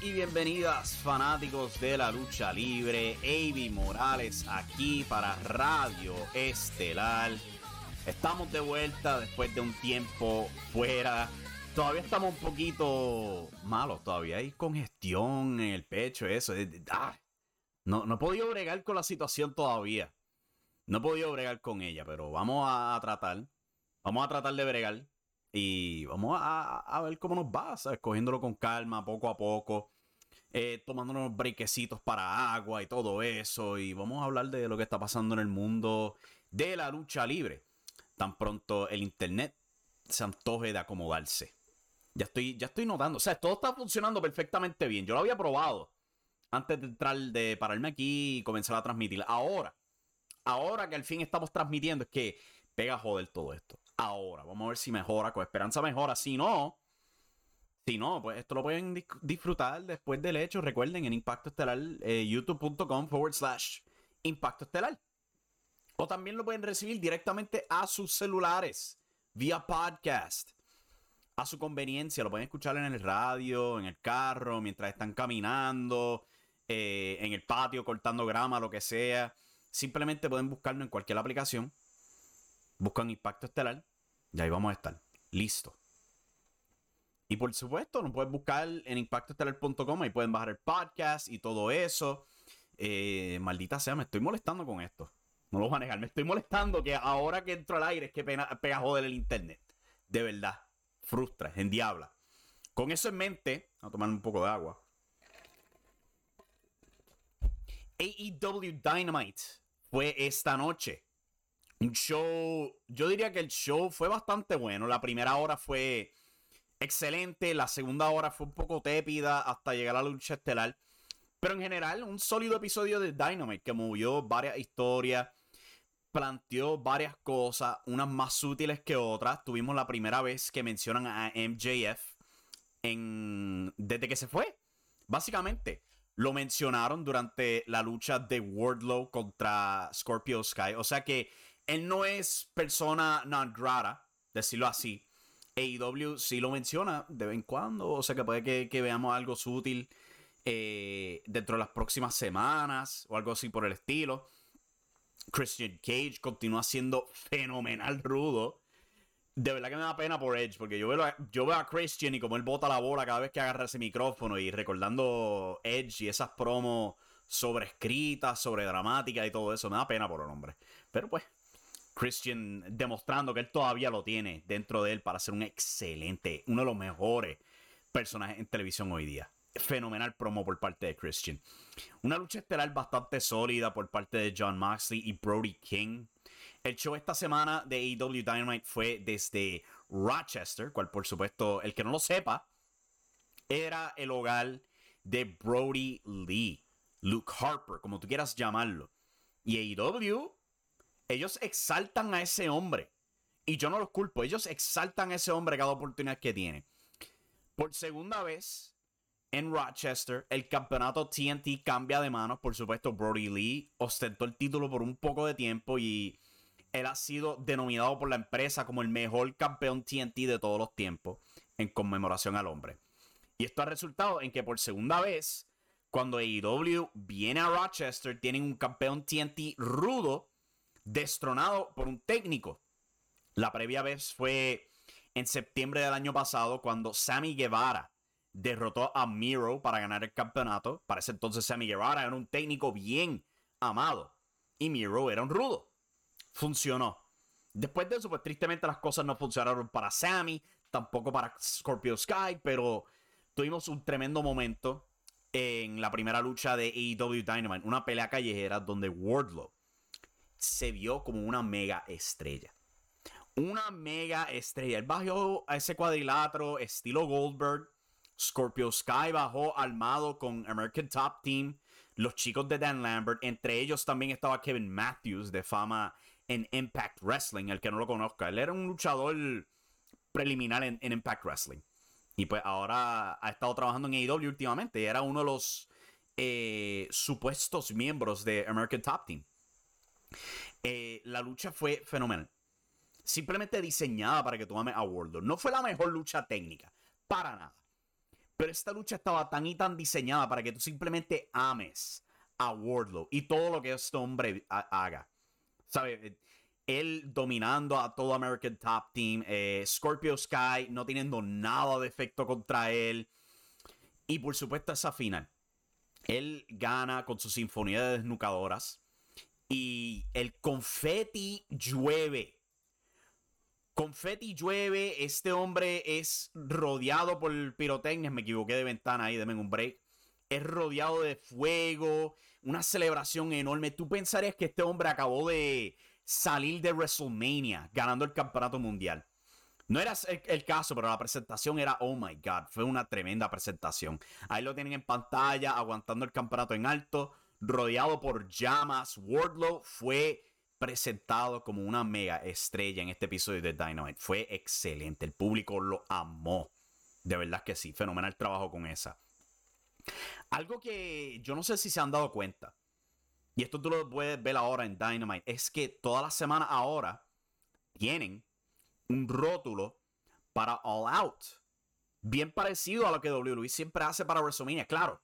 Y bienvenidas fanáticos de la lucha libre. Avi Morales aquí para Radio Estelar. Estamos de vuelta después de un tiempo fuera. Todavía estamos un poquito malos, todavía hay congestión en el pecho, eso. Ah, no, no he podido bregar con la situación todavía. No he podido bregar con ella, pero vamos a tratar. Vamos a tratar de bregar. Y vamos a, ver cómo nos va, ¿sabes? Cogiéndolo con calma, poco a poco. Eh, tomándonos brequecitos para agua y todo eso. Y vamos a hablar de lo que está pasando en el mundo de la lucha libre. Tan pronto el internet se antoje de acomodarse. Ya estoy, ya estoy notando. O sea, todo está funcionando perfectamente bien. Yo lo había probado antes de entrar, de pararme aquí y comenzar a transmitir. Ahora, ahora que al fin estamos transmitiendo, es que pega a joder todo esto ahora. Vamos a ver si mejora, con esperanza mejora. Si no, si no, pues esto lo pueden disfrutar después del hecho. Recuerden en Impacto Estelar, eh, youtube.com forward slash Impacto Estelar. O también lo pueden recibir directamente a sus celulares vía podcast. A su conveniencia, lo pueden escuchar en el radio, en el carro, mientras están caminando, eh, en el patio, cortando grama, lo que sea. Simplemente pueden buscarlo en cualquier aplicación buscan Impacto Estelar y ahí vamos a estar. Listo. Y por supuesto, nos pueden buscar en impactoestelar.com, ahí pueden bajar el podcast y todo eso. Eh, maldita sea, me estoy molestando con esto. No lo voy a negar, me estoy molestando que ahora que entro al aire es que pega, pega joder el internet. De verdad, frustra, en diabla. Con eso en mente, a tomar un poco de agua. AEW Dynamite fue esta noche. Un show, yo diría que el show fue bastante bueno. La primera hora fue excelente, la segunda hora fue un poco tépida hasta llegar a la lucha estelar. Pero en general, un sólido episodio de Dynamite que movió varias historias, planteó varias cosas, unas más útiles que otras. Tuvimos la primera vez que mencionan a MJF en, desde que se fue. Básicamente, lo mencionaron durante la lucha de Wardlow contra Scorpio Sky. O sea que él no es persona non grata, decirlo así. AEW sí lo menciona de vez en cuando, o sea que puede que, veamos algo sutil eh, dentro de las próximas semanas o algo así por el estilo. Christian Cage continúa siendo fenomenal rudo. De verdad que me da pena por Edge, porque yo veo, a, Christian y como él bota la bola cada vez que agarra ese micrófono y recordando Edge y esas promos sobrescritas, sobre dramática y todo eso, me da pena por el hombre. Pero pues, Christian demostrando que él todavía lo tiene dentro de él para ser un excelente, uno de los mejores personajes en televisión hoy día. Fenomenal promo por parte de Christian. Una lucha estelar bastante sólida por parte de John Moxley y Brody King. El show esta semana de AEW Dynamite fue desde Rochester, cual por supuesto, el que no lo sepa, era el hogar de Brody Lee, Luke Harper, como tú quieras llamarlo. Y AEW ellos exaltan a ese hombre. Y yo no los culpo, ellos exaltan a ese hombre cada oportunidad que tiene. Por segunda vez en Rochester, el campeonato TNT cambia de manos. Por supuesto, Brody Lee ostentó el título por un poco de tiempo y él ha sido denominado por la empresa como el mejor campeón TNT de todos los tiempos en conmemoración al hombre. Y esto ha resultado en que por segunda vez, cuando AEW viene a Rochester, tienen un campeón TNT rudo destronado por un técnico. La previa vez fue en septiembre del año pasado cuando Sammy Guevara derrotó a Miro para ganar el campeonato. Para ese entonces Sammy Guevara era un técnico bien amado y Miro era un rudo. Funcionó. Después de eso, pues tristemente las cosas no funcionaron para Sammy, tampoco para Scorpio Sky, pero tuvimos un tremendo momento en la primera lucha de AEW Dynamite, una pelea callejera donde Wardlow se vio como una mega estrella. Una mega estrella. Él bajó a ese cuadrilátero estilo Goldberg. Scorpio Sky bajó armado con American Top Team. Los chicos de Dan Lambert. Entre ellos también estaba Kevin Matthews de fama en Impact Wrestling. El que no lo conozca. Él era un luchador preliminar en, Impact Wrestling. Y pues ahora ha estado trabajando en AEW últimamente. Era uno de los eh, supuestos miembros de American Top Team. Eh, la lucha fue fenomenal. Simplemente diseñada para que tú ames a Wardlow. No fue la mejor lucha técnica, para nada. Pero esta lucha estaba tan y tan diseñada para que tú simplemente ames a Wardlow y todo lo que este hombre haga. ¿Sabes? Él dominando a todo American Top Team. Eh, Scorpio Sky no teniendo nada de efecto contra él. Y por supuesto esa final. Él gana con su sinfonía de desnucadoras. Y el confeti llueve. Confeti llueve. Este hombre es rodeado por pirotecnia. Me equivoqué de ventana ahí, denme un break. Es rodeado de fuego. Una celebración enorme. Tú pensarías que este hombre acabó de salir de WrestleMania ganando el campeonato mundial. No era el, caso, pero la presentación era, oh my god, fue una tremenda presentación. Ahí lo tienen en pantalla, aguantando el campeonato en alto, rodeado por llamas. Wardlow fue presentado como una mega estrella en este episodio de Dynamite. Fue excelente, el público lo amó. De verdad que sí, fenomenal trabajo con esa. Algo que yo no sé si se han dado cuenta, y esto tú lo puedes ver ahora en Dynamite, es que todas las semanas ahora tienen un rótulo para All Out. Bien parecido a lo que WWE siempre hace para WrestleMania. Claro,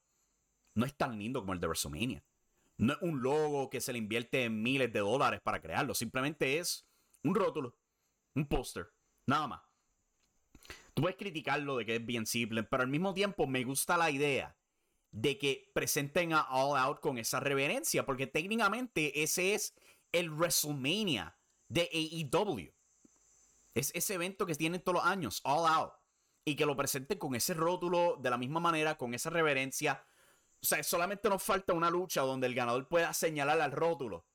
no es tan lindo como el de WrestleMania. No es un logo que se le invierte miles de dólares para crearlo. Simplemente es un rótulo, un póster, nada más. Tú puedes criticarlo de que es bien simple, pero al mismo tiempo me gusta la idea de que presenten a All Out con esa reverencia, porque técnicamente ese es el WrestleMania de AEW. Es ese evento que tienen todos los años, All Out. Y que lo presenten con ese rótulo de la misma manera, con esa reverencia. O sea, solamente nos falta una lucha donde el ganador pueda señalar al rótulo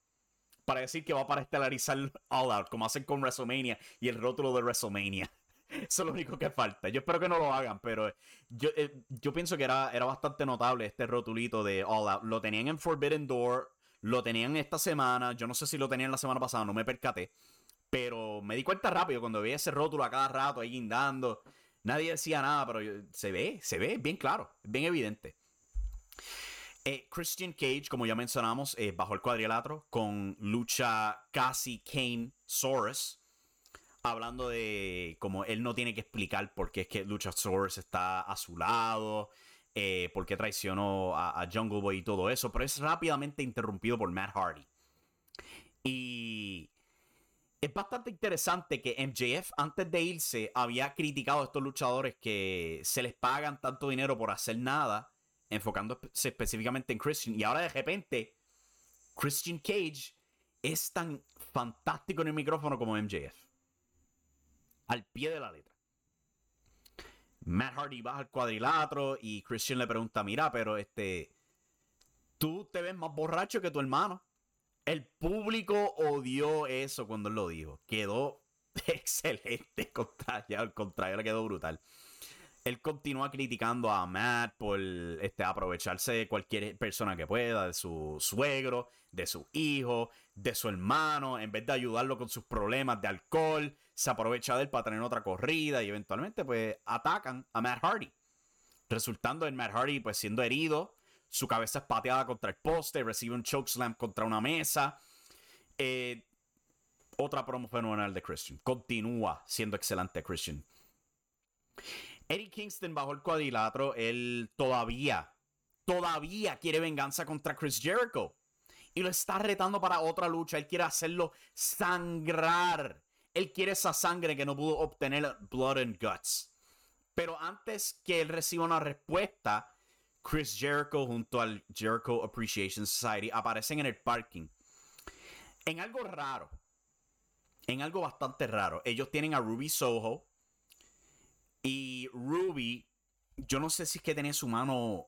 para decir que va para estelarizar All Out, como hacen con WrestleMania y el rótulo de WrestleMania. Eso es lo único que falta. Yo espero que no lo hagan, pero yo, eh, yo pienso que era, era bastante notable este rotulito de All Out. Lo tenían en Forbidden Door, lo tenían esta semana. Yo no sé si lo tenían la semana pasada, no me percaté. Pero me di cuenta rápido cuando veía ese rótulo a cada rato ahí guindando. Nadie decía nada, pero se ve, se ve bien claro, bien evidente. Eh, Christian Cage, como ya mencionamos, eh, bajo el cuadrilátero con lucha casi Kane Soros. Hablando de cómo él no tiene que explicar por qué es que Lucha Soros está a su lado, eh, por qué traicionó a, a Jungle Boy y todo eso, pero es rápidamente interrumpido por Matt Hardy. Y es bastante interesante que MJF antes de irse había criticado a estos luchadores que se les pagan tanto dinero por hacer nada, enfocándose específicamente en Christian. Y ahora de repente, Christian Cage es tan fantástico en el micrófono como MJF. Al pie de la letra. Matt Hardy baja al cuadrilátero y Christian le pregunta, mira, pero este, tú te ves más borracho que tu hermano. El público odió eso cuando él lo dijo. Quedó excelente contra el contrario le quedó brutal. Él continúa criticando a Matt por este, aprovecharse de cualquier persona que pueda, de su suegro, de su hijo, de su hermano, en vez de ayudarlo con sus problemas de alcohol, se aprovecha de él para tener otra corrida y eventualmente pues atacan a Matt Hardy. Resultando en Matt Hardy pues siendo herido su cabeza es pateada contra el poste, recibe un chokeslam contra una mesa. Eh, otra promo fenomenal de Christian. Continúa siendo excelente Christian. Eddie Kingston bajo el cuadrilátero, él todavía, todavía quiere venganza contra Chris Jericho. Y lo está retando para otra lucha. Él quiere hacerlo sangrar. Él quiere esa sangre que no pudo obtener Blood and Guts. Pero antes que él reciba una respuesta, Chris Jericho junto al Jericho Appreciation Society aparecen en el parking. En algo raro. En algo bastante raro. Ellos tienen a Ruby Soho. Y Ruby, yo no sé si es que tenía su mano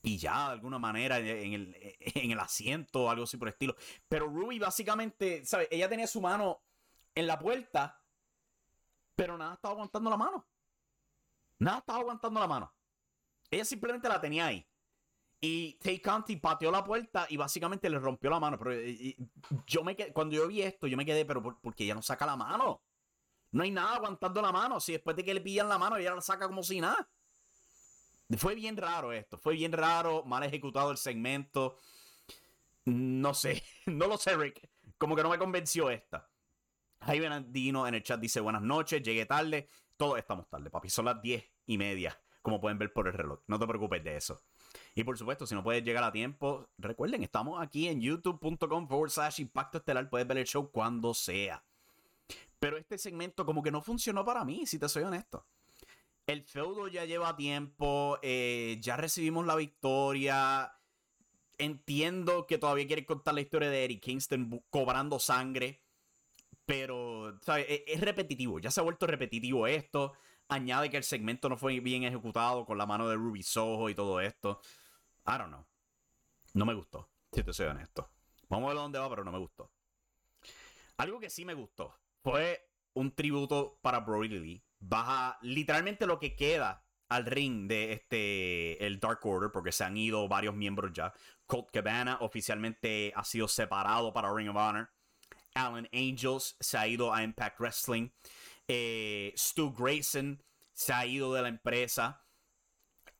pillada de alguna manera en el, en el asiento o algo así por el estilo. Pero Ruby básicamente, ¿sabes? Ella tenía su mano en la puerta, pero nada estaba aguantando la mano. Nada estaba aguantando la mano. Ella simplemente la tenía ahí. Y Tay Conti pateó la puerta y básicamente le rompió la mano. Pero eh, yo me cuando yo vi esto, yo me quedé, pero ¿por, qué ella no saca la mano? No hay nada aguantando la mano. Si después de que le pillan la mano, ella la saca como si nada. Fue bien raro esto. Fue bien raro. Mal ejecutado el segmento. No sé. No lo sé, Rick. Como que no me convenció esta. Jaime Dino en el chat dice buenas noches. Llegué tarde. Todos estamos tarde, papi. Son las diez y media como pueden ver por el reloj. No te preocupes de eso. Y por supuesto, si no puedes llegar a tiempo, recuerden, estamos aquí en youtube.com forward slash impacto estelar. Puedes ver el show cuando sea. Pero este segmento como que no funcionó para mí, si te soy honesto. El feudo ya lleva tiempo, eh, ya recibimos la victoria. Entiendo que todavía quieren contar la historia de Eric Kingston cobrando sangre. Pero, ¿sabes? E-, es, repetitivo. Ya se ha vuelto repetitivo esto. Añade que el segmento no fue bien ejecutado con la mano de Ruby Soho y todo esto. I don't know. No me gustó, si te soy honesto. Vamos a ver dónde va, pero no me gustó. Algo que sí me gustó fue un tributo para Brody Lee. Baja literalmente lo que queda al ring de este el Dark Order porque se han ido varios miembros ya. Colt Cabana oficialmente ha sido separado para Ring of Honor. Alan Angels se ha ido a Impact Wrestling. Eh, Stu Grayson se ha ido de la empresa.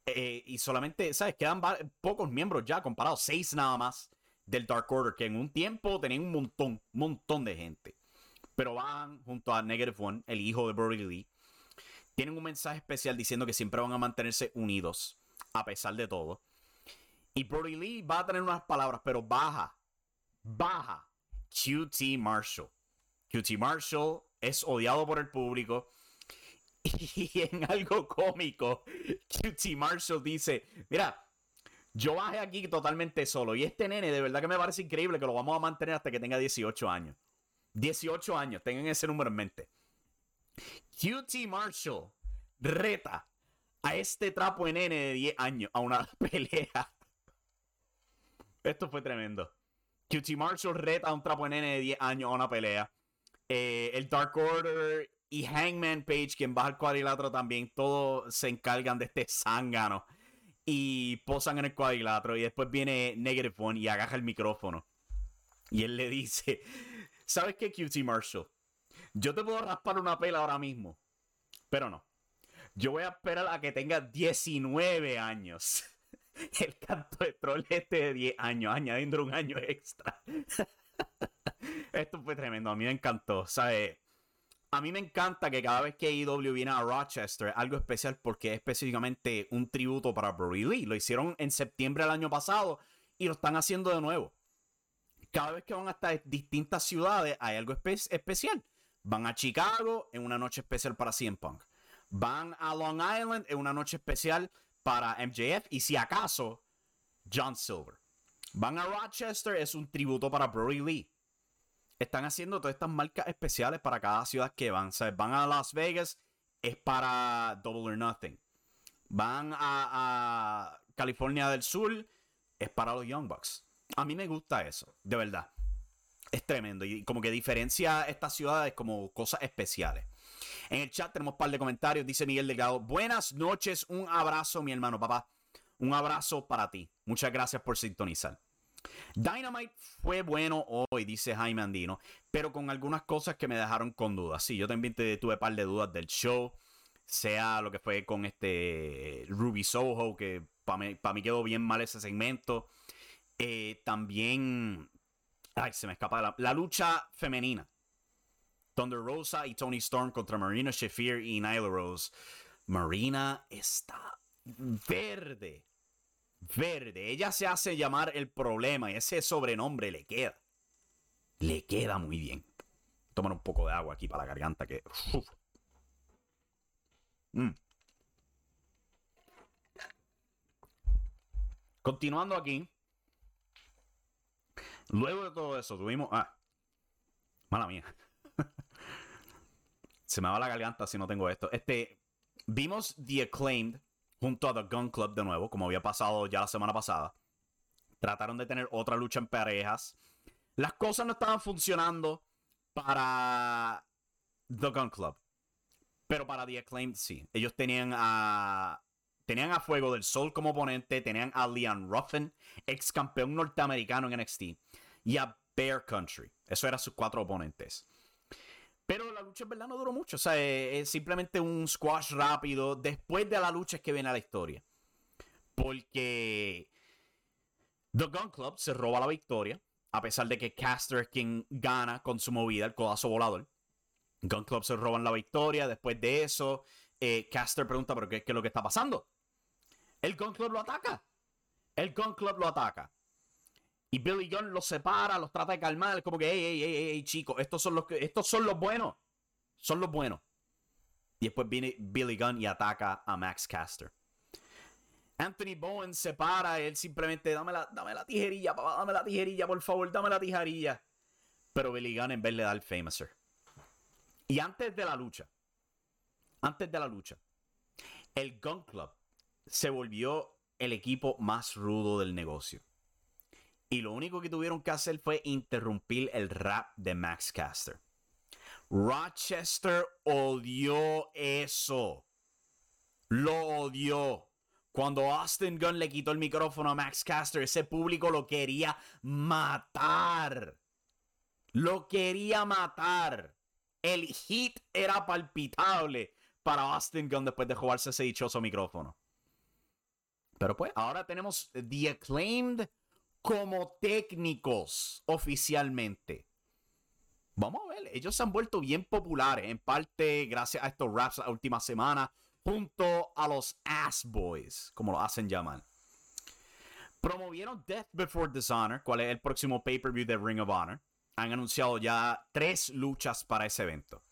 Eh, y solamente, ¿sabes? Quedan pocos miembros ya, comparados, seis nada más del Dark Order, que en un tiempo tenían un montón, un montón de gente. Pero van junto a Negative One, el hijo de Brody Lee. Tienen un mensaje especial diciendo que siempre van a mantenerse unidos, a pesar de todo. Y Brody Lee va a tener unas palabras, pero baja, baja QT Marshall. QT Marshall es odiado por el público. Y en algo cómico, QT Marshall dice, mira, yo bajé aquí totalmente solo. Y este nene, de verdad que me parece increíble que lo vamos a mantener hasta que tenga 18 años. 18 años, tengan ese número en mente. QT Marshall reta a este trapo de nene de 10 años a una pelea. Esto fue tremendo. QT Marshall reta a un trapo de nene de 10 años a una pelea. Eh, el Dark Order y Hangman Page, quien baja al cuadrilátero también, todos se encargan de este zángano. Y posan en el cuadrilátero. Y después viene Negative One y agaja el micrófono. Y él le dice: ¿Sabes qué, QT Marshall? Yo te puedo raspar una pela ahora mismo. Pero no. Yo voy a esperar a que tenga 19 años. El canto de troll este de 10 años, añadiendo un año extra. Esto fue tremendo, a mí me encantó. ¿Sabes? A mí me encanta que cada vez que AEW viene a Rochester, algo especial porque es específicamente un tributo para Brody Lee. Lo hicieron en septiembre del año pasado y lo están haciendo de nuevo. Cada vez que van hasta distintas ciudades hay algo especial. Van a Chicago en una noche especial para CM Punk. Van a Long Island en una noche especial para MJF y si acaso John Silver. Van a Rochester es un tributo para Brody Lee. Están haciendo todas estas marcas especiales para cada ciudad que van. ¿sabes? Van a Las Vegas, es para Double or Nothing. Van a California del Sur, es para los Young Bucks. A mí me gusta eso, de verdad. Es tremendo. Y como que diferencia estas ciudades como cosas especiales. En el chat tenemos un par de comentarios. Dice Miguel Delgado. Buenas noches. Un abrazo, mi hermano, papá. Un abrazo para ti. Muchas gracias por sintonizar. Dynamite fue bueno hoy, dice Jaime Andino, pero con algunas cosas que me dejaron con dudas. Sí, yo también tuve un par de dudas del show, sea lo que fue con este Ruby Soho, que para mí, quedó bien mal ese segmento. Eh, también, ay, se me escapa la, lucha femenina. Thunder Rosa y Tony Storm contra Marina Shafir y Nyla Rose. Marina está verde. Verde. Ella se hace llamar el problema ese sobrenombre le queda. Le queda muy bien. Tomar un poco de agua aquí para la garganta que... Mm. Continuando aquí. Luego de todo eso, tuvimos... Ah. Mala mía. Se me va la garganta si no tengo esto. Este, vimos The Acclaimed junto a The Gun Club de nuevo, como había pasado ya la semana pasada. Trataron de tener otra lucha en parejas. Las cosas no estaban funcionando para The Gun Club. Pero para The Acclaimed sí. Ellos tenían a. Tenían a Fuego del Sol como oponente. Tenían a Leon Ruffin, ex campeón norteamericano en NXT. Y a Bear Country. Eso eran sus cuatro oponentes. Pero la lucha en verdad no duró mucho. O sea, es, simplemente un squash rápido. Después de la lucha es que viene la historia. Porque The Gun Club se roba la victoria. A pesar de que Caster es quien gana con su movida, el codazo volador. Gun Club se roban la victoria. Después de eso, eh, Caster pregunta, ¿pero qué, qué es lo que está pasando? El Gun Club lo ataca. El Gun Club lo ataca. Y Billy Gunn los separa, los trata de calmar, como que, hey, hey, hey, hey, chicos, estos son los que, estos son los buenos. Son los buenos. Y después viene Billy Gunn y ataca a Max Caster. Anthony Bowen se para, él simplemente, dame la, dame la tijerilla, papá, dame la tijerilla, por favor, dame la tijerilla. Pero Billy Gunn en vez le da el Famouser. Y antes de la lucha, antes de la lucha, el Gun Club se volvió el equipo más rudo del negocio. Y lo único que tuvieron que hacer fue interrumpir el rap de Max Caster. Rochester odió eso. Lo odió. Cuando Austin Gunn le quitó el micrófono a Max Caster, ese público lo quería matar. Lo quería matar. El hit era palpitable para Austin Gunn después de jugarse ese dichoso micrófono. Pero pues, ahora tenemos The Acclaimed como técnicos oficialmente. Vamos a ver, ellos se han vuelto bien populares, en parte gracias a estos raps la última semana, junto a los Ass Boys, como lo hacen llamar. Promovieron Death Before Dishonor, cuál es el próximo pay-per-view de Ring of Honor. Han anunciado ya tres luchas para ese evento.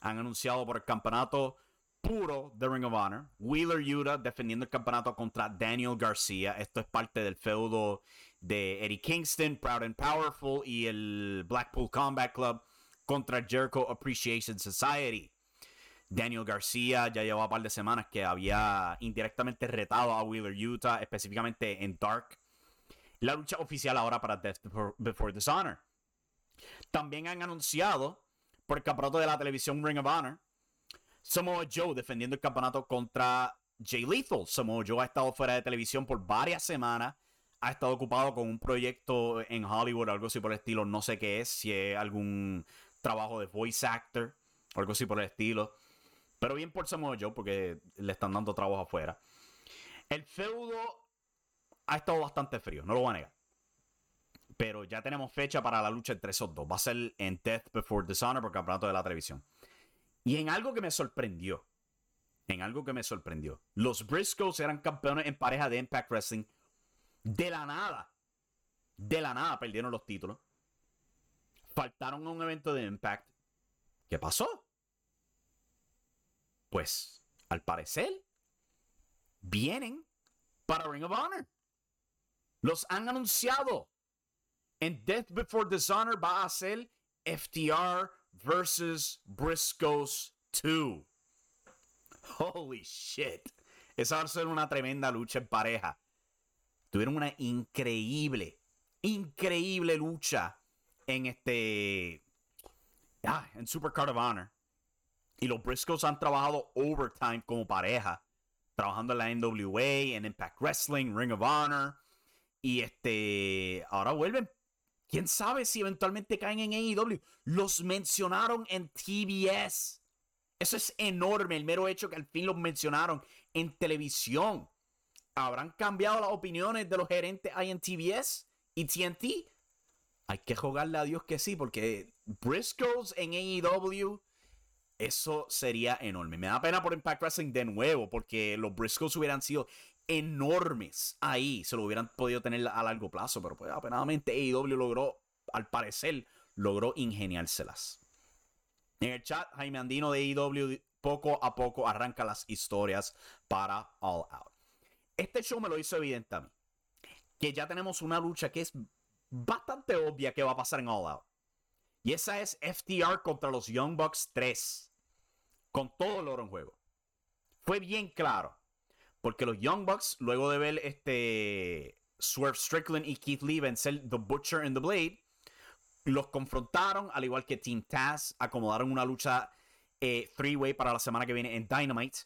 Han anunciado por el campeonato puro de Ring of Honor. Wheeler Yuta defendiendo el campeonato contra Daniel García. Esto es parte del feudo de Eddie Kingston, Proud and Powerful y el Blackpool Combat Club contra Jericho Appreciation Society. Daniel García ya llevaba un par de semanas que había indirectamente retado a Wheeler Utah, específicamente en Dark. La lucha oficial ahora para Death Before, Dishonor. También han anunciado por el campeonato de la televisión Ring of Honor Samoa Joe defendiendo el campeonato contra Jay Lethal. Samoa Joe ha estado fuera de televisión por varias semanas ha estado ocupado con un proyecto en Hollywood, algo así por el estilo, no sé qué es, si es algún trabajo de voice actor algo así por el estilo. Pero bien por Samoa Joe, porque le están dando trabajo afuera. El feudo ha estado bastante frío, no lo voy a negar. Pero ya tenemos fecha para la lucha entre esos dos. Va a ser en Death Before Dishonor por campeonato de la televisión. Y en algo que me sorprendió. En algo que me sorprendió. Los Briscoes eran campeones en pareja de Impact Wrestling de la nada, de la nada perdieron los títulos. Faltaron a un evento de Impact. ¿Qué pasó? Pues, al parecer, vienen para Ring of Honor. Los han anunciado. En Death Before Dishonor va a ser FTR versus Briscoes 2. Holy shit. Esa va a ser una tremenda lucha en pareja. Tuvieron una increíble, increíble lucha en este. Ah, en Supercard of Honor. Y los Briscoes han trabajado overtime como pareja. Trabajando en la NWA, en Impact Wrestling, Ring of Honor. Y este. Ahora vuelven. Quién sabe si eventualmente caen en AEW. Los mencionaron en TBS. Eso es enorme, el mero hecho que al fin los mencionaron en televisión. ¿Habrán cambiado las opiniones de los gerentes ahí y TNT? Hay que jugarle a Dios que sí, porque Briscoes en AEW, eso sería enorme. Me da pena por Impact Wrestling de nuevo, porque los Briscoes hubieran sido enormes ahí. Se lo hubieran podido tener a largo plazo, pero pues apenadamente AEW logró, al parecer, logró ingeniárselas. En el chat, Jaime Andino de AEW poco a poco arranca las historias para All Out. Este show me lo hizo evidente a mí. Que ya tenemos una lucha que es bastante obvia que va a pasar en All Out. Y esa es FTR contra los Young Bucks 3. Con todo el oro en juego. Fue bien claro. Porque los Young Bucks, luego de ver este Swerve Strickland y Keith Lee vencer The Butcher and The Blade, los confrontaron, al igual que Team Taz, acomodaron una lucha eh, three-way para la semana que viene en Dynamite.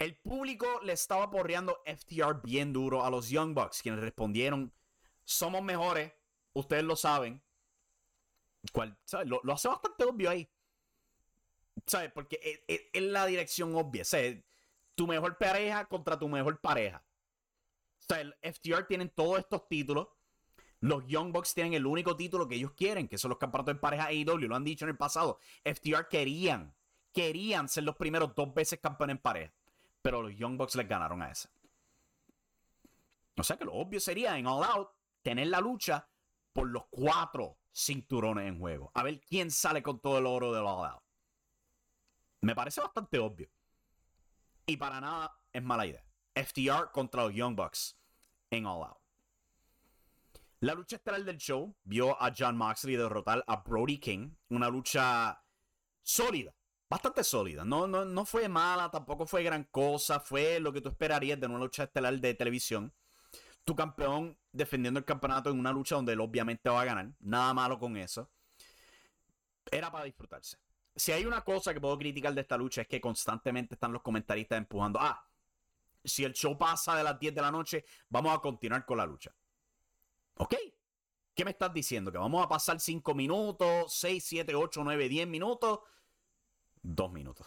El público le estaba porreando FTR bien duro a los Young Bucks, quienes respondieron, somos mejores, ustedes lo saben. lo, hace bastante obvio ahí. ¿Sabes? Porque es, la dirección obvia. Tu mejor pareja contra tu mejor pareja. El FTR tienen todos estos títulos. Los Young Bucks tienen el único título que ellos quieren, que son los campeonatos de pareja AEW. Lo han dicho en el pasado. FTR querían querían ser los primeros dos veces campeones en pareja. Pero los Young Bucks les ganaron a ese. O sea que lo obvio sería en All Out tener la lucha por los cuatro cinturones en juego. A ver quién sale con todo el oro del All Out. Me parece bastante obvio. Y para nada es mala idea. FTR contra los Young Bucks en All Out. La lucha estelar del show vio a John Moxley derrotar a Brody King. Una lucha sólida, bastante sólida. No, no, no fue mala, tampoco fue gran cosa. Fue lo que tú esperarías de una lucha estelar de televisión. Tu campeón defendiendo el campeonato en una lucha donde él obviamente va a ganar. Nada malo con eso. Era para disfrutarse. Si hay una cosa que puedo criticar de esta lucha es que constantemente están los comentaristas empujando. Ah, si el show pasa de las 10 de la noche, vamos a continuar con la lucha. ¿Ok? ¿Qué me estás diciendo? ¿Que vamos a pasar 5 minutos, 6, 7, 8, 9, 10 minutos? 2 minutos.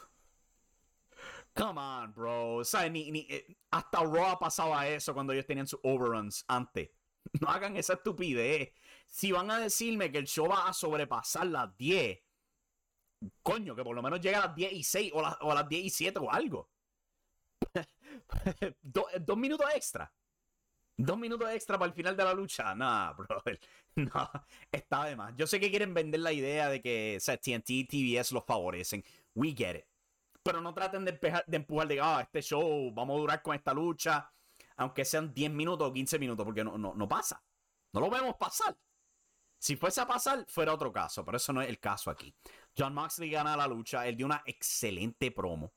Come on, bro. Eh, hasta Raw pasaba eso cuando ellos tenían sus overruns antes. No hagan esa estupidez. Si van a decirme que el show va a sobrepasar las 10, coño, que por lo menos llegue a las 10 y 6 o, a las 10 y 7 o algo. dos minutos extra. Dos minutos extra para el final de la lucha. Nah, bro. No, está de más. Yo sé que quieren vender la idea de que o TNT y TBS los favorecen. We get it. Pero no traten de, de empujar de, ah, este show, vamos a durar con esta lucha. Aunque sean 10 minutos o 15 minutos, porque no, no, no pasa. No lo vemos pasar. Si fuese a pasar, fuera otro caso, pero eso no es el caso aquí. John Moxley gana la lucha. Él dio una excelente promo.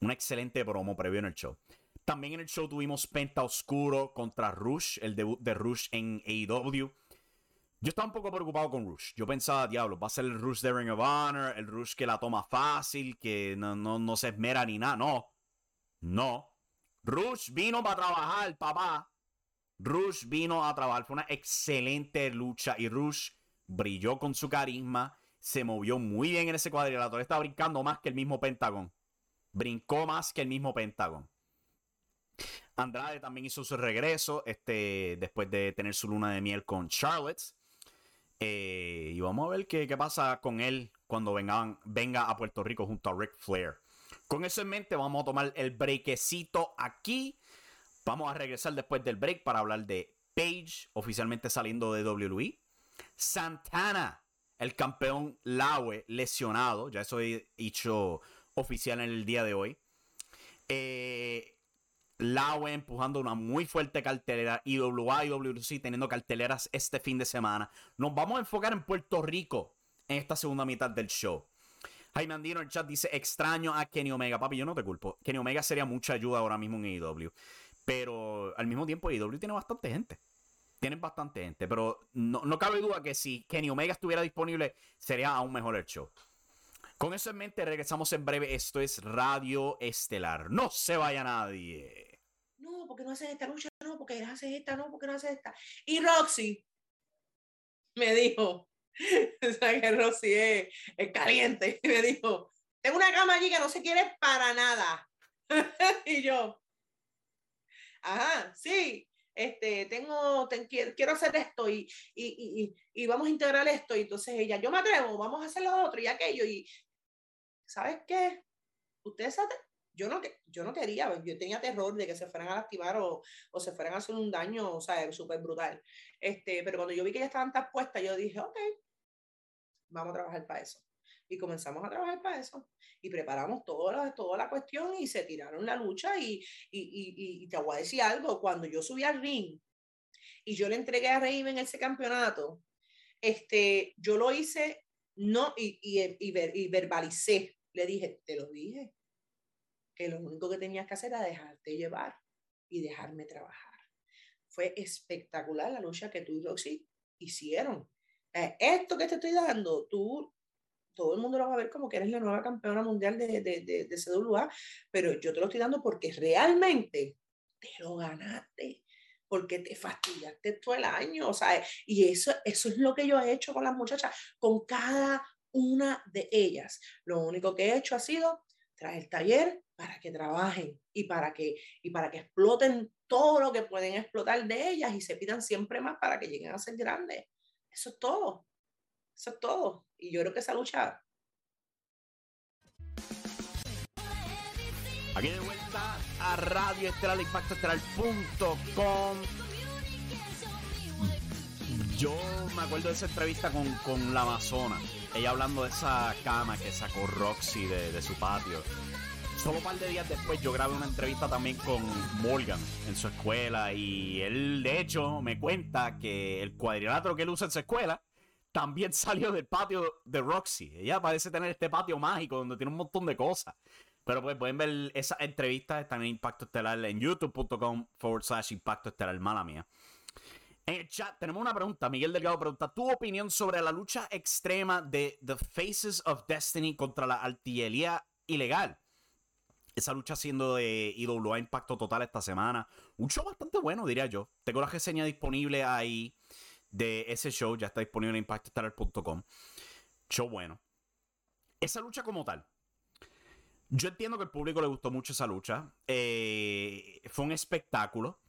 Una excelente promo previo en el show. También en el show tuvimos Penta Oscuro contra Rush, el debut de Rush en AEW. Yo estaba un poco preocupado con Rush. Yo pensaba, diablo, va a ser el Rush de Ring of Honor, el Rush que la toma fácil, que no, no, se esmera ni nada. No. No. Rush vino para trabajar, papá. Rush vino a trabajar. Fue una excelente lucha y Rush brilló con su carisma. Se movió muy bien en ese cuadrilátero. Está brincando más que el mismo Pentagon. Brincó más que el mismo Pentagon. Andrade también hizo su regreso este, después de tener su luna de miel con Charlotte. Eh, y vamos a ver qué, pasa con él cuando vengan, venga a Puerto Rico junto a Ric Flair. Con eso en mente, vamos a tomar el breakecito aquí. Vamos a regresar después del break para hablar de Page, oficialmente saliendo de WWE. Santana, el campeón Laue, lesionado. Ya eso he hecho oficial en el día de hoy. Eh, Laue empujando una muy fuerte cartelera. IWA y WC teniendo carteleras este fin de semana. Nos vamos a enfocar en Puerto Rico en esta segunda mitad del show. Jaime Andino en el chat dice: Extraño a Kenny Omega. Papi, yo no te culpo. Kenny Omega sería mucha ayuda ahora mismo en IW. Pero al mismo tiempo, IW tiene bastante gente. Tienen bastante gente. Pero no, no cabe duda que si Kenny Omega estuviera disponible, sería aún mejor el show. Con eso en mente, regresamos en breve. Esto es Radio Estelar. No se vaya nadie no, porque no haces esta lucha, no, porque haces esta, no, porque no haces esta. Y Roxy me dijo, o sea que Roxy es, caliente, me dijo, tengo una cama allí que no se quiere para nada. y yo, ajá, sí, este, tengo, quiero hacer esto y, y, y, y, vamos a integrar esto. Y entonces ella, yo me atrevo, vamos a hacer lo otro y aquello. Y, ¿sabes qué? Ustedes yo no, yo no quería, yo tenía terror de que se fueran a lastimar o, o se fueran a hacer un daño, o sea, súper brutal. Este, pero cuando yo vi que ya estaban tan puestas, yo dije, ok, vamos a trabajar para eso. Y comenzamos a trabajar para eso. Y preparamos toda, toda la cuestión y se tiraron la lucha. Y, y, y, y te voy a decir algo, cuando yo subí al ring y yo le entregué a Raven ese campeonato, este, yo lo hice no, y, y, y, verbalicé. Le dije, te lo dije, que lo único que tenías que hacer era dejarte llevar y dejarme trabajar. Fue espectacular la lucha que tú y Roxy hicieron. Eh, esto que te estoy dando, tú, todo el mundo lo va a ver como que eres la nueva campeona mundial de, de, de, de CWA, pero yo te lo estoy dando porque realmente te lo ganaste porque te fastidiaste todo el año, o sea, y eso, eso es lo que yo he hecho con las muchachas, con cada una de ellas. Lo único que he hecho ha sido traer el taller para que trabajen y para que, y para que exploten todo lo que pueden explotar de ellas y se pidan siempre más para que lleguen a ser grandes. Eso es todo. Eso es todo. Y yo creo que esa lucha Aquí de vuelta a Radio Estelar, Impacto Estelar.com. Yo me acuerdo de esa entrevista con, con la Amazona. Ella hablando de esa cama que sacó Roxy de, su patio. Solo un par de días después yo grabé una entrevista también con Morgan en su escuela y él de hecho me cuenta que el cuadrilátero que él usa en su escuela también salió del patio de Roxy. Ella parece tener este patio mágico donde tiene un montón de cosas. Pero pues pueden ver esas entrevistas, están en Impacto Estelar en youtube.com forward slash Impacto Estelar, mala mía. En el chat tenemos una pregunta. Miguel Delgado pregunta: ¿Tu opinión sobre la lucha extrema de The Faces of Destiny contra la artillería ilegal? Esa lucha siendo de IWA Impacto Total esta semana. Un show bastante bueno, diría yo. Tengo la reseña disponible ahí de ese show. Ya está disponible en impactostellar.com. Show bueno. Esa lucha como tal. Yo entiendo que al público le gustó mucho esa lucha. Eh, fue un espectáculo.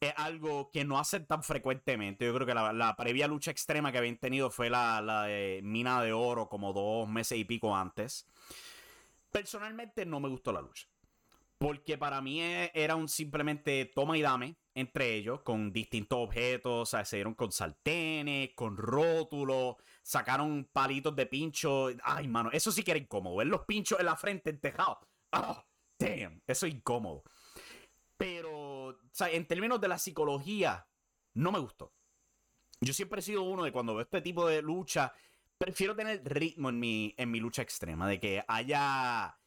Es algo que no hacen tan frecuentemente. Yo creo que la, previa lucha extrema que habían tenido fue la, la, de Mina de Oro, como dos meses y pico antes. Personalmente no me gustó la lucha. Porque para mí e, era un simplemente toma y dame entre ellos, con distintos objetos. O sea, se dieron con sartenes, con rótulos, sacaron palitos de pincho. Ay, mano, eso sí que era incómodo. Ver los pinchos en la frente, en tejado. Oh, damn, eso es incómodo. Pero, sea, en términos de la psicología, no me gustó. Yo siempre he sido uno de cuando veo este tipo de lucha, prefiero tener ritmo en mi, en mi lucha extrema, de que haya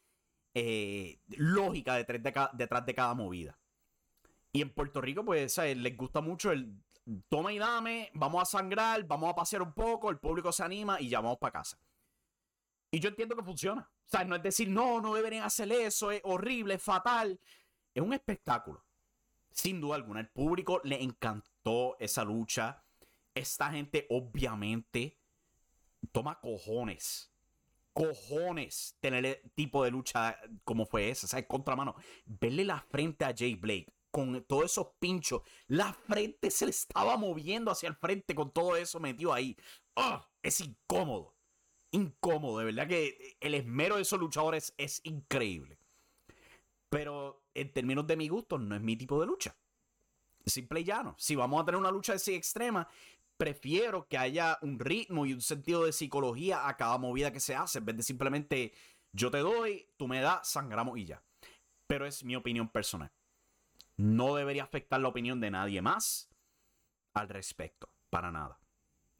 eh, lógica detrás de, cada, detrás de cada movida. Y en Puerto Rico, pues, ¿sabes? les gusta mucho el toma y dame, vamos a sangrar, vamos a pasear un poco, el público se anima y ya vamos para casa. Y yo entiendo que funciona. O sea, no es decir, no, no deberían hacer eso, es horrible, es fatal. Es un espectáculo. Sin duda alguna. El público le encantó esa lucha. Esta gente, obviamente, toma cojones. Cojones tener el tipo de lucha como fue esa. O sea, contramano. Verle la frente a Jay Blake con todos esos pinchos. La frente se le estaba moviendo hacia el frente con todo eso metido ahí. ¡Oh! Es incómodo. Incómodo. De verdad que el esmero de esos luchadores es increíble. Pero en términos de mi gusto, no es mi tipo de lucha. Simple y llano. Si vamos a tener una lucha así extrema, prefiero que haya un ritmo y un sentido de psicología a cada movida que se hace, en vez de simplemente yo te doy, tú me das, sangramos y ya. Pero es mi opinión personal no debería afectar la opinión de nadie más al respecto, para nada.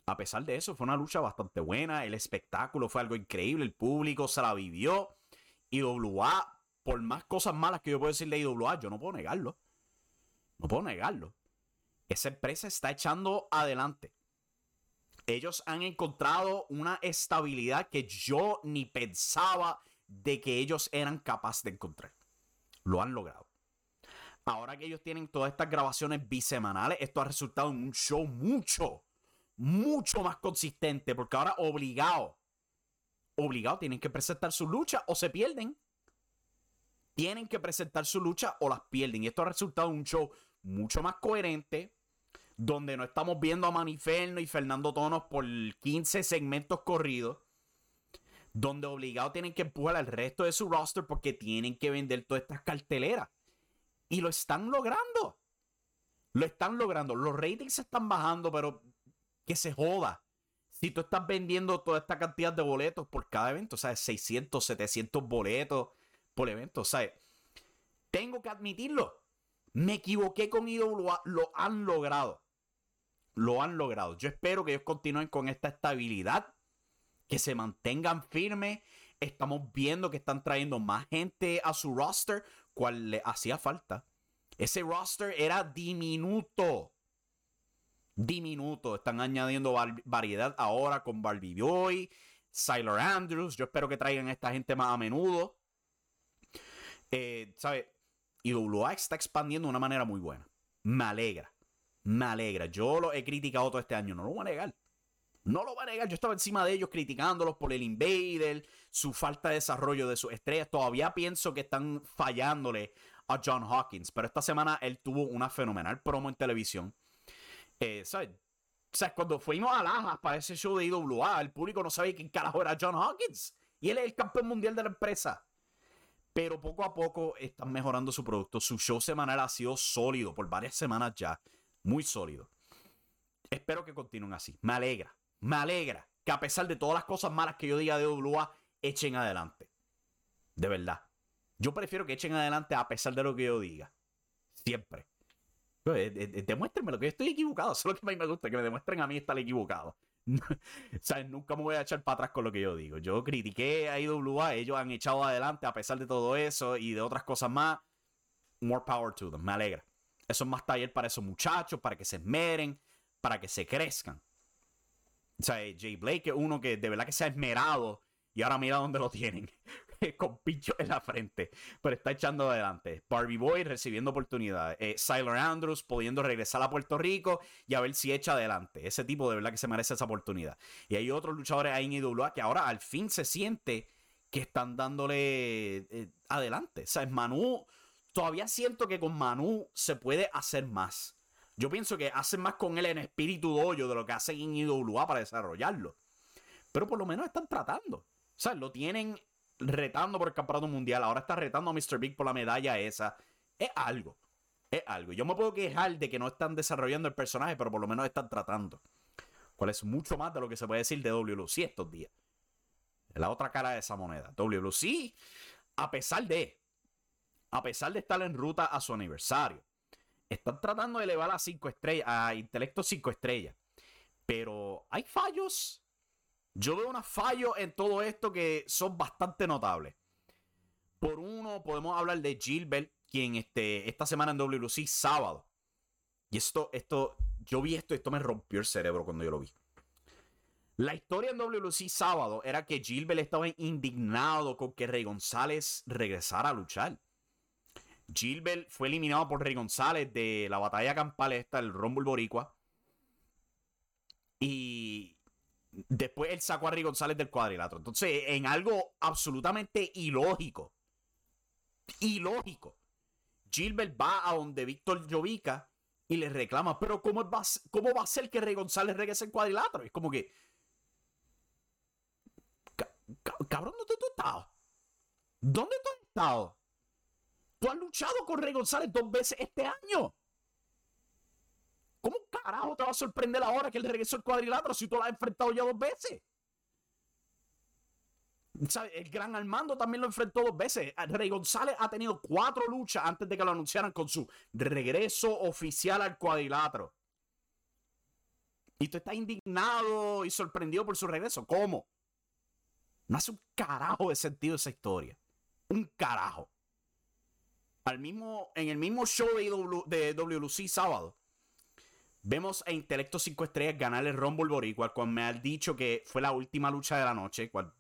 A pesar de eso, fue una lucha bastante buena, el espectáculo fue algo increíble, el público se la vivió. IWA, por más cosas malas que yo puedo decirle a IWA, yo no puedo negarlo. No puedo negarlo. Esa empresa está echando adelante. Ellos han encontrado una estabilidad que yo ni pensaba de que ellos eran capaces de encontrar. Lo han logrado. Ahora que ellos tienen todas estas grabaciones bisemanales, esto ha resultado en un show mucho, mucho más consistente. Porque ahora obligado, obligado tienen que presentar su lucha o se pierden. Tienen que presentar su lucha o las pierden. Y esto ha resultado un show mucho más coherente. Donde no estamos viendo a Maniferno y Fernando Tonos por 15 segmentos corridos donde obligado tienen que empujar al resto de su roster porque tienen que vender todas estas carteleras. Y lo están logrando. Lo están logrando. Los ratings se están bajando, pero que se joda. Si tú estás vendiendo toda esta cantidad de boletos por cada evento, o sea, 600, 700 boletos por evento, o sea, tengo que admitirlo. Me equivoqué con IWA, lo han logrado. Lo han logrado. Yo espero que ellos continúen con esta estabilidad, que se mantengan firmes. Estamos viendo que están trayendo más gente a su roster cual le hacía falta. Ese roster era diminuto. Diminuto. Están añadiendo variedad ahora con Barbie Boy, Sylar Andrews. Yo espero que traigan a esta gente más a menudo. Eh, ¿Sabe? Y WA está expandiendo de una manera muy buena. Me alegra. Me alegra. Yo lo he criticado todo este año. No lo voy a negar. No lo voy a negar. Yo estaba encima de ellos criticándolos por el Invader, su falta de desarrollo de sus estrellas. Todavía pienso que están fallándole a John Hawkins. Pero esta semana él tuvo una fenomenal promo en televisión. Eh, ¿sabes? Cuando fuimos a Lajas para ese show de IWA, el público no sabía quién carajo era John Hawkins. Y él es el campeón mundial de la empresa. Pero poco a poco están mejorando su producto. Su show semanal ha sido sólido por varias semanas ya. Muy sólido. Espero que continúen así. Me alegra. Me alegra que a pesar de todas las cosas malas que yo diga de WA, echen adelante. De verdad. Yo prefiero que echen adelante a pesar de lo que yo diga. Siempre. Eh, eh, eh, demuéstrenme lo que yo estoy equivocado. Eso es lo que me gusta, que me demuestren a mí estar equivocado. o nunca me voy a echar para atrás con lo que yo digo. Yo critiqué a IWA, ellos han echado adelante a pesar de todo eso y de otras cosas más. More power to them, me alegra. Eso es más taller para esos muchachos, para que se esmeren, para que se crezcan. O sea, Jay Blake es uno que de verdad que se ha esmerado y ahora mira dónde lo tienen. con pincho en la frente, pero está echando adelante. Barbie Boy recibiendo oportunidades. Eh, Andrews pudiendo regresar a Puerto Rico y a ver si echa adelante. Ese tipo de verdad que se merece esa oportunidad. Y hay otros luchadores ahí en IWA que ahora al fin se siente que están dándole eh, adelante. O sea, es Manu. Todavía siento que con Manu se puede hacer más. Yo pienso que hacen más con él en espíritu doyo de lo que hacen en IWA para desarrollarlo. Pero por lo menos están tratando. O sea, lo tienen retando por el campeonato mundial, ahora está retando a Mr. Big por la medalla esa. Es algo. Es algo. Yo me puedo quejar de que no están desarrollando el personaje, pero por lo menos están tratando. Cuál es mucho más de lo que se puede decir de WLC estos días. La otra cara de esa moneda. WLC, a pesar de, a pesar de estar en ruta a su aniversario, están tratando de elevar a 5 estrellas, a intelecto 5 estrellas. Pero hay fallos yo veo unos fallos en todo esto que son bastante notables. Por uno, podemos hablar de Gilbert, quien este, esta semana en WLC, sábado. Y esto, esto, yo vi esto esto me rompió el cerebro cuando yo lo vi. La historia en WLC sábado era que Gilbert estaba indignado con que Rey González regresara a luchar. Gilbert fue eliminado por Rey González de la batalla campal esta, el Rumble Boricua. Y Después él sacó a Rick González del cuadrilátero. Entonces, en algo absolutamente ilógico. Ilógico. Gilbert va a donde Víctor Llovica y le reclama, pero ¿cómo va, ¿cómo va a ser que Rey González regrese al cuadrilátero? Es como que... Cabrón, ¿dónde tú has estado? ¿Dónde tú has estado? Tú has luchado con Rey González dos veces este año. ¿Cómo carajo te va a sorprender ahora que él regresó al cuadrilátero si tú lo has enfrentado ya dos veces? El gran Armando también lo enfrentó dos veces. Rey González ha tenido cuatro luchas antes de que lo anunciaran con su regreso oficial al cuadrilátero. Y tú estás indignado y sorprendido por su regreso. ¿Cómo? No hace un carajo de sentido esa historia. Un carajo. Al mismo, en el mismo show de, de WLC sábado, Vemos a Intelecto 5 Estrellas ganar el Rumble Boricua, cual me ha dicho que fue la última lucha de la noche, cual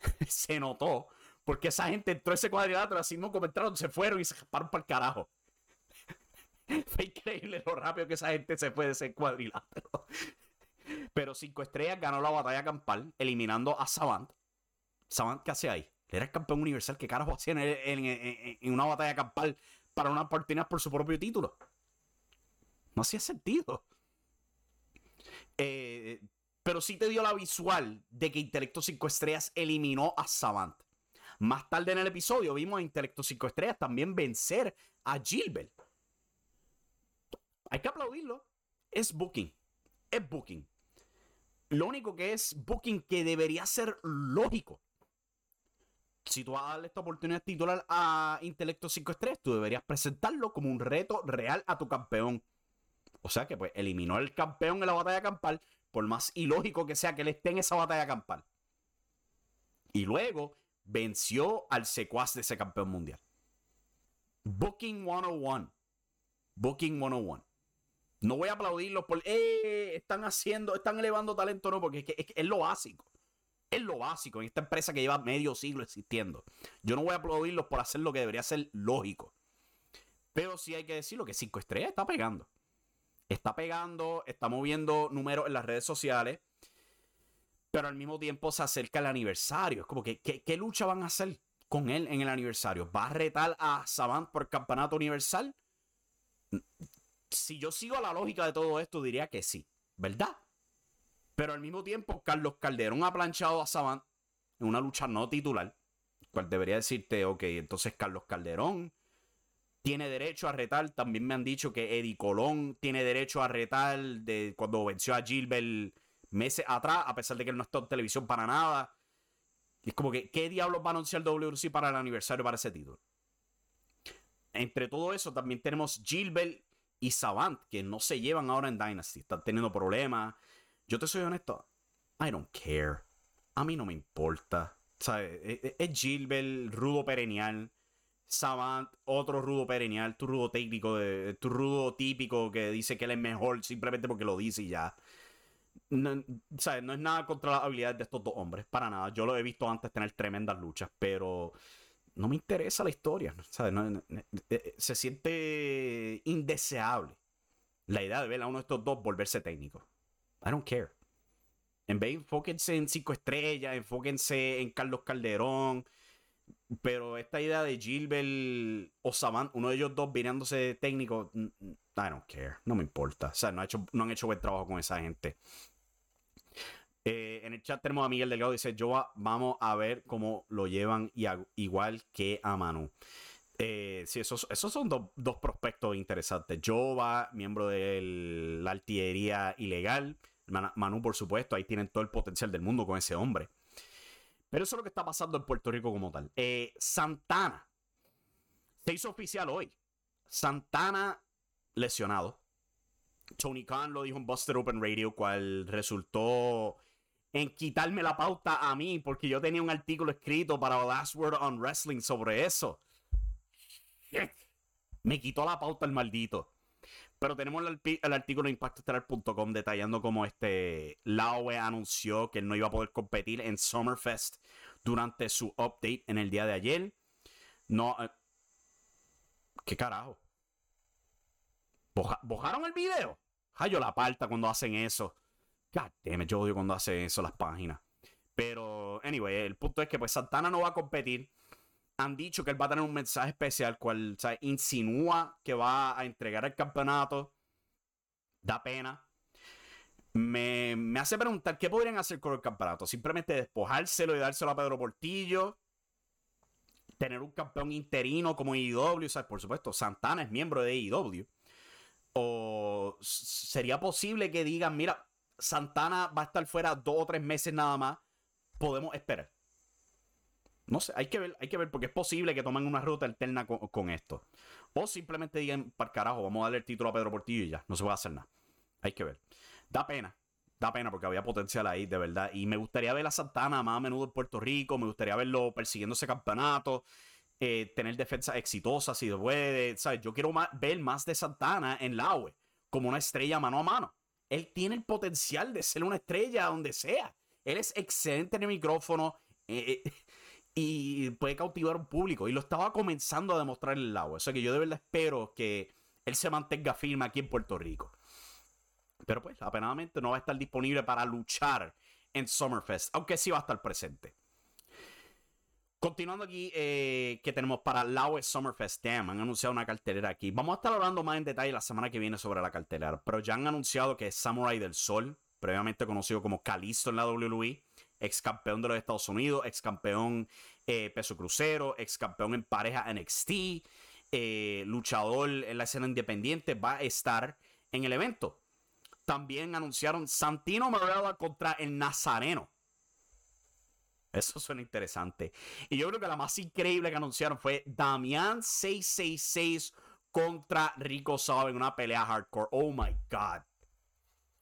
se notó, porque esa gente entró ese cuadrilátero, así mismo comentaron, se fueron y se escaparon para el carajo. fue increíble lo rápido que esa gente se fue de ese cuadrilátero. Pero 5 Estrellas ganó la batalla campal, eliminando a Savant. Savant, ¿qué hace ahí? Era el campeón universal. ¿Qué carajo hacía en, en una batalla campal para una oportunidad por su propio título? No hacía sentido. Eh, pero sí te dio la visual de que Intelecto 5 Estrellas eliminó a Savant. Más tarde en el episodio vimos a Intelecto 5 Estrellas también vencer a Gilbert. Hay que aplaudirlo. Es booking. Es booking. Lo único que es booking que debería ser lógico. Si tú vas a darle esta oportunidad titular a Intelecto 5 Estrellas, tú deberías presentarlo como un reto real a tu campeón. O sea que pues eliminó al campeón en la batalla campal, por más ilógico que sea que él esté en esa batalla campal. Y luego venció al secuaz de ese campeón mundial. Booking 101. Booking 101. No voy a aplaudirlos por, eh, están haciendo, están elevando talento, no, porque es, es lo básico. Es lo básico en esta empresa que lleva medio siglo existiendo. Yo no voy a aplaudirlos por hacer lo que debería ser lógico. Pero sí hay que decirlo que 5 estrellas está pegando está pegando, está moviendo números en las redes sociales, pero al mismo tiempo se acerca el aniversario. Es como que, ¿qué, lucha van a hacer con él en el aniversario? ¿Va a retar a Savant por campeonato universal? Si yo sigo la lógica de todo esto, diría que sí, ¿verdad? Pero al mismo tiempo, Carlos Calderón ha planchado a Savant en una lucha no titular cual debería decirte, ok, entonces Carlos Calderón tiene derecho a retar. También me han dicho que Eddie Colón tiene derecho a retar de cuando venció a Gilbert meses atrás, a pesar de que él no está en televisión para nada. es como que, ¿qué diablos va a anunciar WC para el aniversario para ese título? Entre todo eso, también tenemos Gilbert y Savant, que no se llevan ahora en Dynasty. Están teniendo problemas. Yo te soy honesto. I don't care. A mí no me importa. E, e, es Gilbert, rudo perennial. Savant, otro rudo perennial, tu rudo técnico, tu rudo típico que dice que él es mejor simplemente porque lo dice y ya. No, ¿sabes? no es nada contra las habilidades de estos dos hombres, para nada. Yo lo he visto antes tener tremendas luchas, pero no me interesa la historia. Eh, eh, se siente indeseable la idea de ver a uno de estos dos volverse técnico. I don't care. En vez, enfóquense en cinco estrellas, enfóquense en Carlos Calderón. Pero esta idea de Gilbert o Savant, uno de ellos dos virándose técnico, I don't care. No me importa. O sea, no, hecho, no han hecho buen trabajo con esa gente. Eh, en el chat tenemos a Miguel Delgado, dice, yo vamos a ver cómo lo llevan igual que a Manu. Eh, sí, esos, esos son dos prospectos interesantes. Jova, miembro de la artillería ilegal. Manu, por supuesto, ahí tienen todo el potencial del mundo con ese hombre. Pero eso es lo que está pasando en Puerto Rico como tal. Eh, Santana. Se hizo oficial hoy. Santana lesionado. Tony Khan lo dijo en Buster Open Radio, cual resultó en quitarme la pauta a mí, porque yo tenía un artículo escrito para Last Word on Wrestling sobre eso. Me quitó la pauta el maldito. Pero tenemos el, artículo en impactoestelar.com detallando cómo este Laue anunció que él no iba a poder competir en Summerfest durante su update en el día de ayer. No. Eh, ¿Qué carajo? ¿Bojaron el video? Hallo la palta cuando hacen eso. God damn yo odio cuando hace eso las páginas. Pero, anyway, el punto es que pues Santana no va a competir. Han dicho que él va a tener un mensaje especial, cual insinúa que va a entregar el campeonato. Da pena. Me, me, hace preguntar qué podrían hacer con el campeonato. Simplemente despojárselo y dárselo a Pedro Portillo. Tener un campeón interino como IW. O por supuesto, Santana es miembro de IW. O sería posible que digan, mira, Santana va a estar fuera dos o tres meses nada más. Podemos esperar. No sé, hay que ver, hay que ver, porque es posible que tomen una ruta alterna con, esto. O simplemente digan, para carajo, vamos a darle el título a Pedro Portillo y ya, no se va a hacer nada. Hay que ver. Da pena, da pena porque había potencial ahí, de verdad. Y me gustaría ver a Santana más a menudo en Puerto Rico, me gustaría verlo persiguiendo ese campeonato, eh, tener defensa exitosa si puede. ¿sabes? Yo quiero ver más de Santana en la UE, como una estrella mano a mano. Él tiene el potencial de ser una estrella donde sea. Él es excelente en el micrófono eh, eh, y puede cautivar un público. Y lo estaba comenzando a demostrar el agua. O sea que yo de verdad espero que él se mantenga firme aquí en Puerto Rico. Pero pues, apenadamente no va a estar disponible para luchar en Summerfest, aunque sí va a estar presente. Continuando aquí, eh, que tenemos para Laue Summerfest Damn, han anunciado una cartelera aquí. Vamos a estar hablando más en detalle la semana que viene sobre la cartelera, pero ya han anunciado que Samurai del Sol, previamente conocido como Calisto en la WWE, ex campeón de los Estados Unidos, ex campeón eh, peso crucero, ex campeón en pareja NXT, eh, luchador en la escena independiente, va a estar en el evento. También anunciaron Santino Marella contra el Nazareno. Eso suena interesante. Y yo creo que la más increíble que anunciaron fue Damián 666 contra Rico Sabe en una pelea hardcore. Oh my God.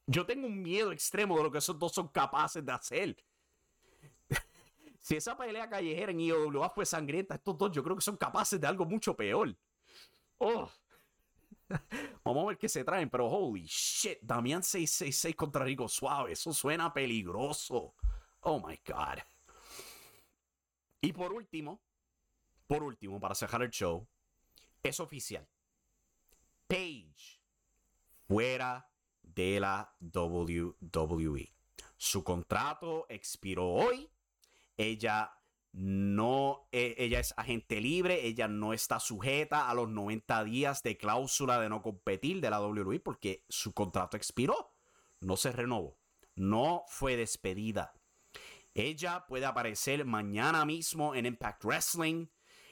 Yo tengo un miedo extremo de lo que esos dos son capaces de hacer. Si esa pelea callejera en IWA fue sangrienta, estos dos yo creo que son capaces de algo mucho peor. Oh. Vamos a ver qué se traen, pero holy shit, Damián 666 contra Rico Suave, eso suena peligroso. Oh my God. Y por último, por último, para cerrar el show, es oficial. Paige fuera de la WWE. Su contrato expiró hoy. Ella no, e, ella es agente libre, ella no está sujeta a los 90 días de cláusula de no competir de la WWE porque su contrato expiró, no se renovó, no fue despedida. Ella puede aparecer mañana mismo en Impact Wrestling,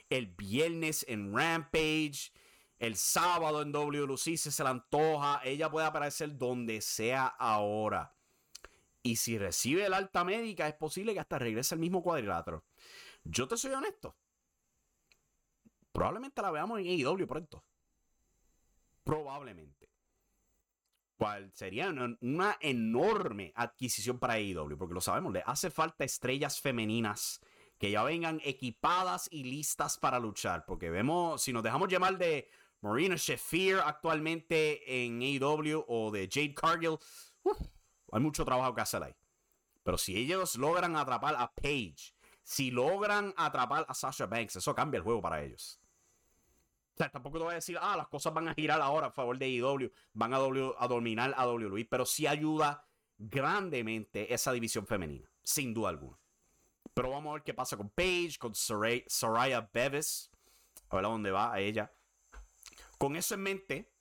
el viernes en Rampage, el sábado en WLC si se le antoja. Ella puede aparecer donde sea ahora. Y si recibe el alta médica, es posible que hasta regrese al mismo cuadrilátero. Yo te soy honesto. Probablemente la veamos en AEW pronto. Probablemente. Cual sería una, enorme adquisición para AEW, porque lo sabemos, le hace falta estrellas femeninas que ya vengan equipadas y listas para luchar. Porque vemos, si nos dejamos llamar de Marina Shafir actualmente en AEW o de Jade Cargill, hay mucho trabajo que hacer ahí. Pero si ellos logran atrapar a Paige, si logran atrapar a Sasha Banks, eso cambia el juego para ellos. O sea, tampoco te voy a decir, ah, las cosas van a girar ahora a favor de AEW, van a, a dominar a WWE, pero sí ayuda grandemente esa división femenina, sin duda alguna. Pero vamos a ver qué pasa con Paige, con Soraya Bevis. A ver a dónde va a ella. Con eso en mente,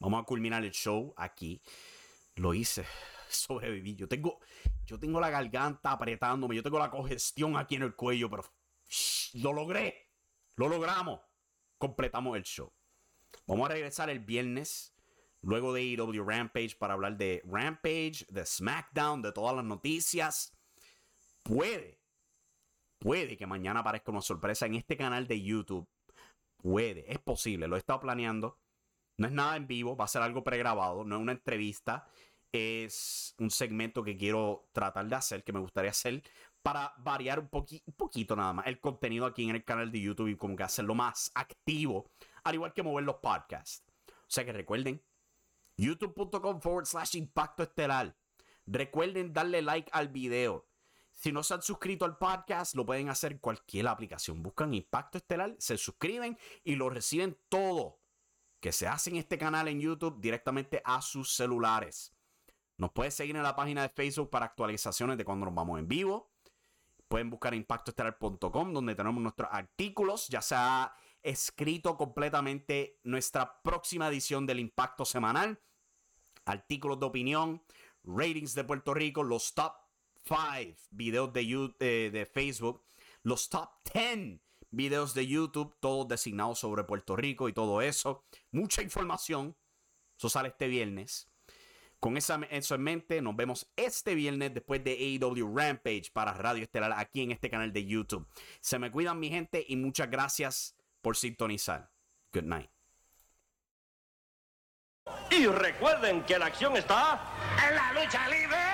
vamos a culminar el show aquí. Lo hice, sobreviví. Yo tengo, yo tengo la garganta apretándome, yo tengo la congestión aquí en el cuello, pero lo logré. Lo logramos completamos el show. Vamos a regresar el viernes, luego de AEW Rampage, para hablar de Rampage, de SmackDown, de todas las noticias. Puede, puede que mañana aparezca una sorpresa en este canal de YouTube. Puede, es posible, lo he estado planeando. No es nada en vivo, va a ser algo pregrabado, no es una entrevista. Es un segmento que quiero tratar de hacer, que me gustaría hacer para variar un, un, poquito nada más el contenido aquí en el canal de YouTube y como que hacerlo más activo, al igual que mover los podcasts. O sea que recuerden, youtube.com forward slash impacto estelar. Recuerden darle like al video. Si no se han suscrito al podcast, lo pueden hacer en cualquier aplicación. Buscan Impacto Estelar, se suscriben y lo reciben todo que se hace en este canal en YouTube directamente a sus celulares. Nos pueden seguir en la página de Facebook para actualizaciones de cuando nos vamos en vivo. Pueden buscar impactoestelar.com donde tenemos nuestros artículos. Ya se ha escrito completamente nuestra próxima edición del Impacto Semanal. Artículos de opinión, ratings de Puerto Rico, los top 5 videos de, eh, de Facebook, los top 10 videos de YouTube, todos designados sobre Puerto Rico y todo eso. Mucha información. Eso sale este viernes. Con eso en mente, nos vemos este viernes después de AEW Rampage para Radio Estelar aquí en este canal de YouTube. Se me cuidan mi gente y muchas gracias por sintonizar. Good night. Y recuerden que la acción está en la lucha libre.